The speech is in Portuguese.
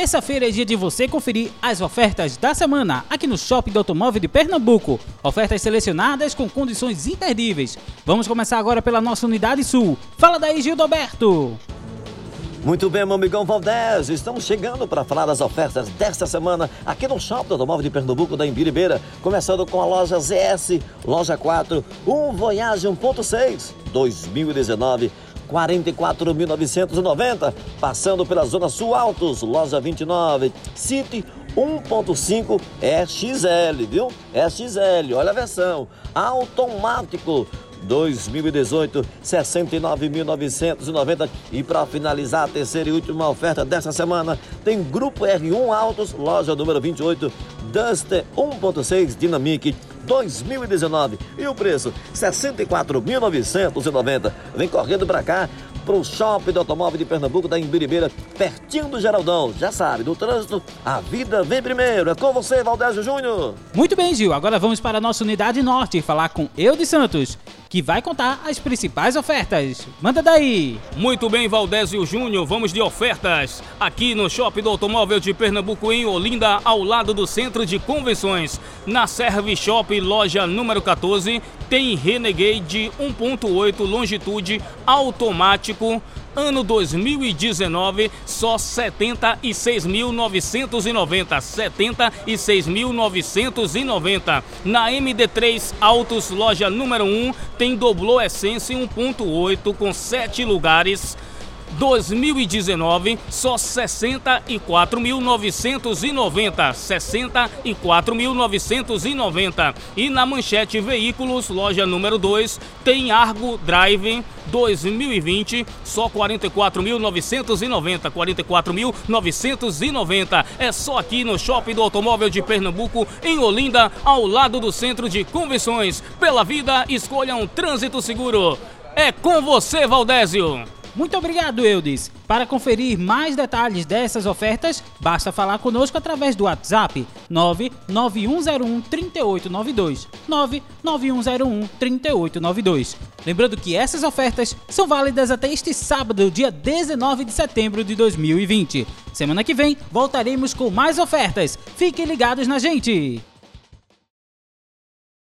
Terça-feira é dia de você conferir as ofertas da semana aqui no Shopping do Automóvel de Pernambuco. Ofertas selecionadas com condições imperdíveis. Vamos começar agora pela nossa unidade sul. Fala daí, Gildo Alberto. Muito bem, meu amigão Valdez, estamos chegando para falar das ofertas desta semana aqui no Shopping Automóvel de Pernambuco da Imbiribeira, começando com a loja ZS, loja 4, um Voyage 1.6, 2019, 44.990, passando pela Zona Sul Altos, loja 29, City 1.5 é XL, viu? É XL, olha a versão, automático, 2018, 69.990. E para finalizar a terceira e última oferta dessa semana, tem Grupo R1 Autos, loja número 28, Duster 1.6 Dynamic 2019. E o preço, 64.990. Vem correndo para cá para o Shopping do Automóvel de Pernambuco da Imbiribeira, pertinho do Geraldão. Já sabe, no trânsito, a vida vem primeiro. É com você, Valdésio Júnior. Muito bem, Gil. Agora vamos para a nossa unidade norte falar com Eu de Santos, que vai contar as principais ofertas. Manda daí! Muito bem, Valdésio Júnior, vamos de ofertas. Aqui no Shopping do Automóvel de Pernambuco, em Olinda, ao lado do Centro de Convenções. Na Serve Shop, loja número 14, tem Renegade 1.8 longitude automático ano 2019 só 76.990, 76.990. Na MD3 Autos loja número 1 tem Doblô Essence 1.8 com 7 lugares 2019 só 64.990, 64.990. E na Manchete Veículos, loja número 2, tem Argo Drive 2020 só 44.990, 44.990. É só aqui no Shopping do Automóvel de Pernambuco, em Olinda, ao lado do Centro de Convenções. Pela vida, escolha um trânsito seguro. É com você, Valdésio. Muito obrigado, Eudes. Para conferir mais detalhes dessas ofertas, basta falar conosco através do WhatsApp 99101 3892. 99101 3892. Lembrando que essas ofertas são válidas até este sábado, dia 19 de setembro de 2020. Semana que vem voltaremos com mais ofertas. Fiquem ligados na gente!